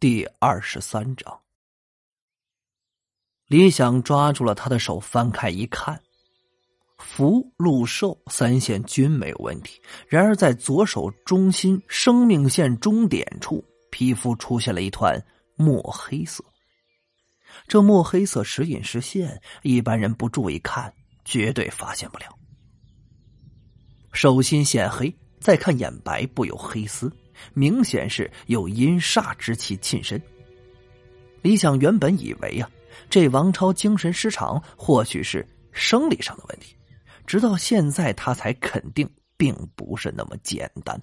第二十三章。李想抓住了他的手，翻开一看，福、禄、寿三线均没有问题。然而，在左手中心生命线终点处，皮肤出现了一团墨黑色。这墨黑色时隐时现，一般人不注意看，绝对发现不了。手心显黑，再看眼白布有黑丝。明显是有阴煞之气侵身。李想原本以为呀，这王超精神失常或许是生理上的问题，直到现在他才肯定并不是那么简单。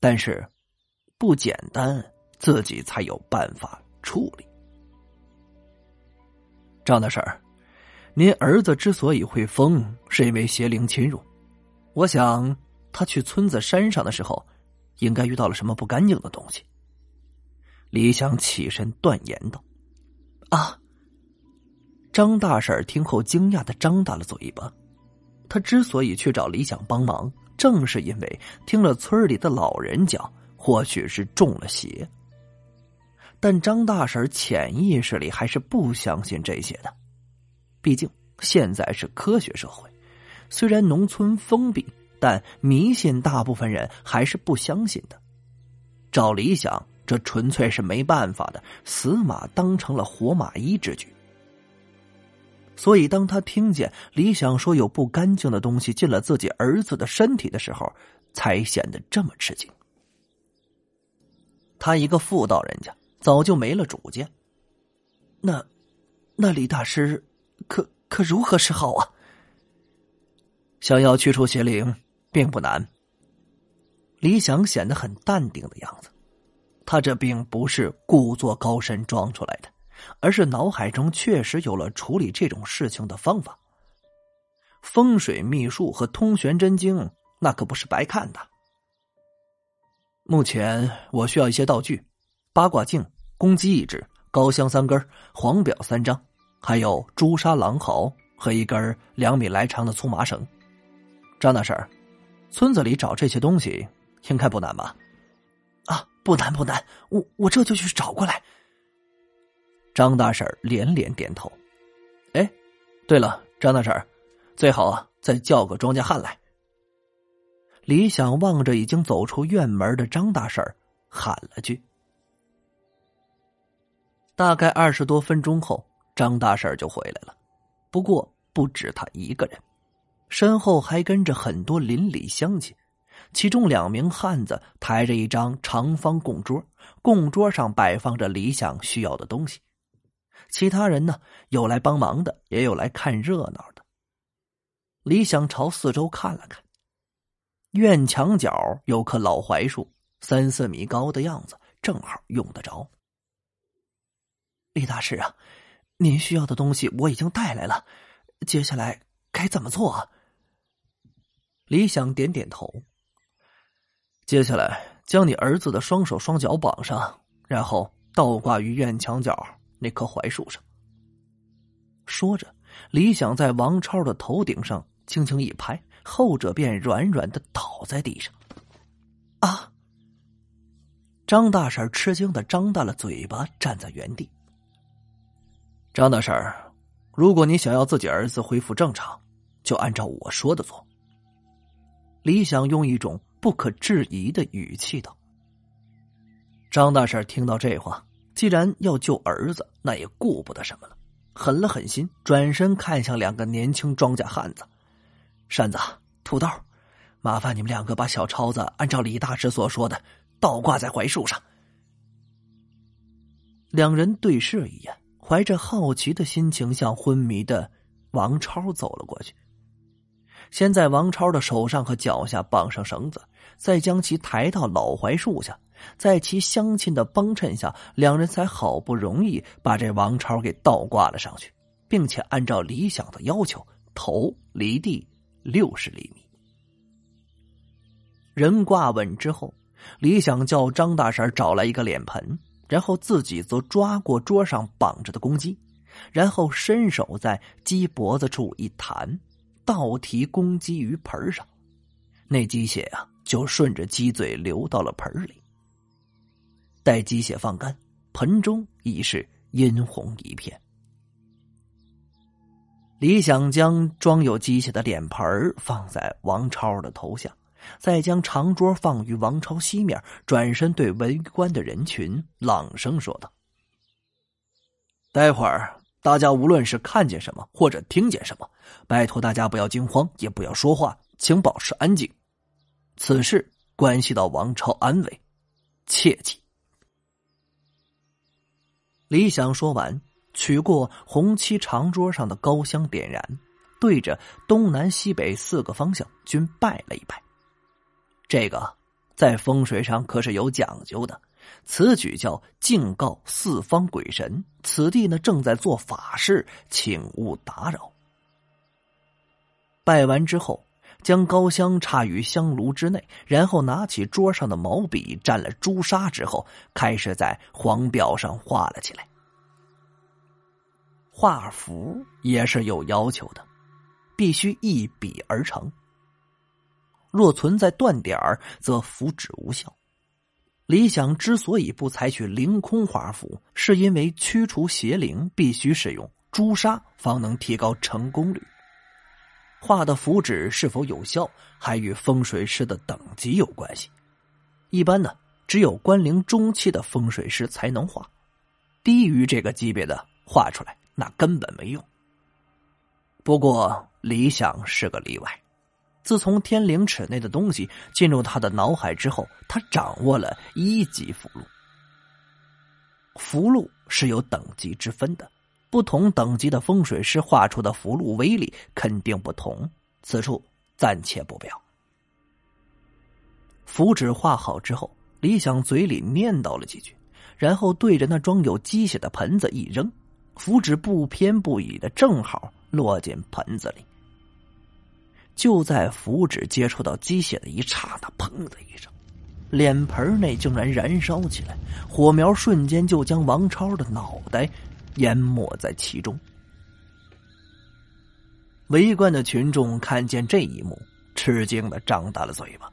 但是，不简单，自己才有办法处理。张大婶，您儿子之所以会疯，是因为邪灵侵入。我想他去村子山上的时候。应该遇到了什么不干净的东西。李想起身断言道：“啊！”张大婶听后惊讶的张大了嘴巴。他之所以去找李想帮忙，正是因为听了村里的老人讲，或许是中了邪。但张大婶潜意识里还是不相信这些的，毕竟现在是科学社会，虽然农村封闭。但迷信，大部分人还是不相信的。照理想，这纯粹是没办法的，死马当成了活马医之举。所以，当他听见李想说有不干净的东西进了自己儿子的身体的时候，才显得这么吃惊。他一个妇道人家，早就没了主见。那，那李大师，可可如何是好啊？想要去除邪灵。并不难。李想显得很淡定的样子，他这并不是故作高深装出来的，而是脑海中确实有了处理这种事情的方法。风水秘术和通玄真经，那可不是白看的。目前我需要一些道具：八卦镜、公鸡一只、高香三根、黄表三张，还有朱砂狼毫和一根两米来长的粗麻绳。张大婶。村子里找这些东西应该不难吧？啊，不难不难，我我这就去找过来。张大婶连连点头。哎，对了，张大婶最好再叫个庄稼汉来。李想望着已经走出院门的张大婶喊了句。大概二十多分钟后，张大婶就回来了，不过不止他一个人。身后还跟着很多邻里乡亲，其中两名汉子抬着一张长方供桌，供桌上摆放着李想需要的东西。其他人呢，有来帮忙的，也有来看热闹的。李想朝四周看了看，院墙角有棵老槐树，三四米高的样子，正好用得着。李大师啊，您需要的东西我已经带来了，接下来该怎么做啊？李想点点头。接下来，将你儿子的双手双脚绑上，然后倒挂于院墙角那棵槐树上。说着，李想在王超的头顶上轻轻一拍，后者便软软的倒在地上。啊！张大婶吃惊的张大了嘴巴，站在原地。张大婶如果你想要自己儿子恢复正常，就按照我说的做。李想用一种不可置疑的语气道：“张大婶听到这话，既然要救儿子，那也顾不得什么了，狠了狠心，转身看向两个年轻庄稼汉子：‘扇子、土豆，麻烦你们两个把小超子按照李大师所说的倒挂在槐树上。’两人对视一眼，怀着好奇的心情向昏迷的王超走了过去。”先在王超的手上和脚下绑上绳子，再将其抬到老槐树下，在其乡亲的帮衬下，两人才好不容易把这王超给倒挂了上去，并且按照李想的要求，头离地六十厘米。人挂稳之后，李想叫张大婶找来一个脸盆，然后自己则抓过桌上绑着的公鸡，然后伸手在鸡脖子处一弹。倒提公鸡于盆上，那鸡血啊，就顺着鸡嘴流到了盆里。待鸡血放干，盆中已是殷红一片。李想将装有鸡血的脸盆放在王超的头下，再将长桌放于王超西面，转身对围观的人群朗声说道：“待会儿大家无论是看见什么或者听见什么，拜托大家不要惊慌，也不要说话，请保持安静。此事关系到王朝安危，切记。”李想说完。取过红漆长桌上的高香，点燃，对着东南西北四个方向均拜了一拜。这个在风水上可是有讲究的，此举叫敬告四方鬼神，此地呢正在做法事，请勿打扰。拜完之后，将高香插于香炉之内，然后拿起桌上的毛笔，蘸了朱砂之后，开始在黄表上画了起来。画符也是有要求的，必须一笔而成。若存在断点，则符纸无效。李想之所以不采取凌空画符，是因为驱除邪灵必须使用朱砂，方能提高成功率。画的符纸是否有效，还与风水师的等级有关系。一般呢，只有关灵中期的风水师才能画，低于这个级别的画出来。那根本没用。不过李想是个例外，自从天灵尺内的东西进入他的脑海之后，他掌握了一级符箓。符箓是有等级之分的，不同等级的风水师画出的符箓威力肯定不同，此处暂且不表。符纸画好之后，李想嘴里念叨了几句，然后对着那装有鸡血的盆子一扔。符纸不偏不倚的，正好落进盆子里。就在符纸接触到鸡血的一刹那，砰的一声，脸盆内竟然燃烧起来，火苗瞬间就将王超的脑袋淹没在其中。围观的群众看见这一幕，吃惊的张大了嘴巴，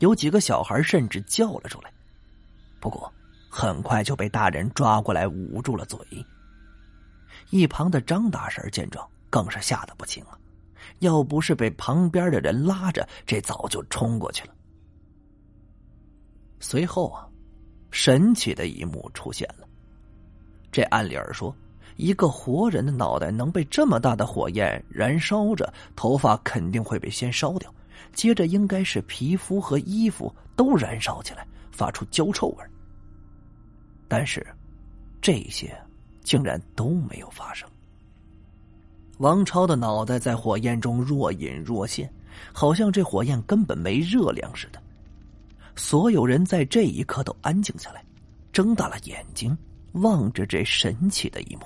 有几个小孩甚至叫了出来。不过，很快就被大人抓过来捂住了嘴。一旁的张大婶见状，更是吓得不轻啊！要不是被旁边的人拉着，这早就冲过去了。随后啊，神奇的一幕出现了。这按理儿说，一个活人的脑袋能被这么大的火焰燃烧着，头发肯定会被先烧掉，接着应该是皮肤和衣服都燃烧起来，发出焦臭味。但是，这些。竟然都没有发生。王超的脑袋在火焰中若隐若现，好像这火焰根本没热量似的。所有人在这一刻都安静下来，睁大了眼睛望着这神奇的一幕。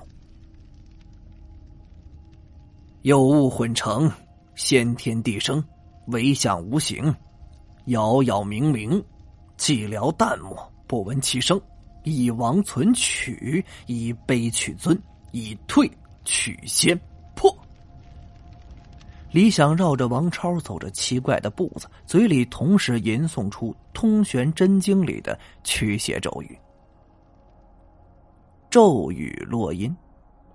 有物混成，先天地生，唯相无形，杳杳冥冥，寂寥淡漠，不闻其声。以亡存取，以卑取尊，以退取先。李想绕着王超走着奇怪的步子，嘴里同时吟诵出《通玄真经》里的驱邪咒语。咒语落音，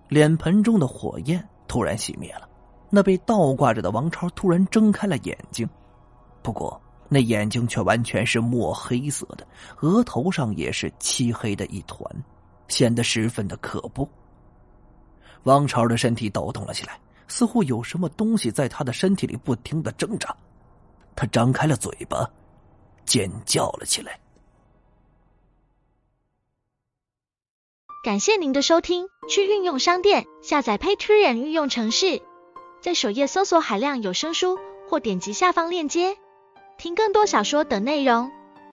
脸盆中的火焰突然熄灭了。那被倒挂着的王超突然睁开了眼睛，不过。那眼睛却完全是墨黑色的，额头上也是漆黑的一团，显得十分的可怖。王超的身体抖动了起来，似乎有什么东西在他的身体里不停的挣扎。他张开了嘴巴，尖叫了起来。感谢您的收听，去运用商店下载 Patreon 运用城市，在首页搜索海量有声书，或点击下方链接。听更多小说等内容。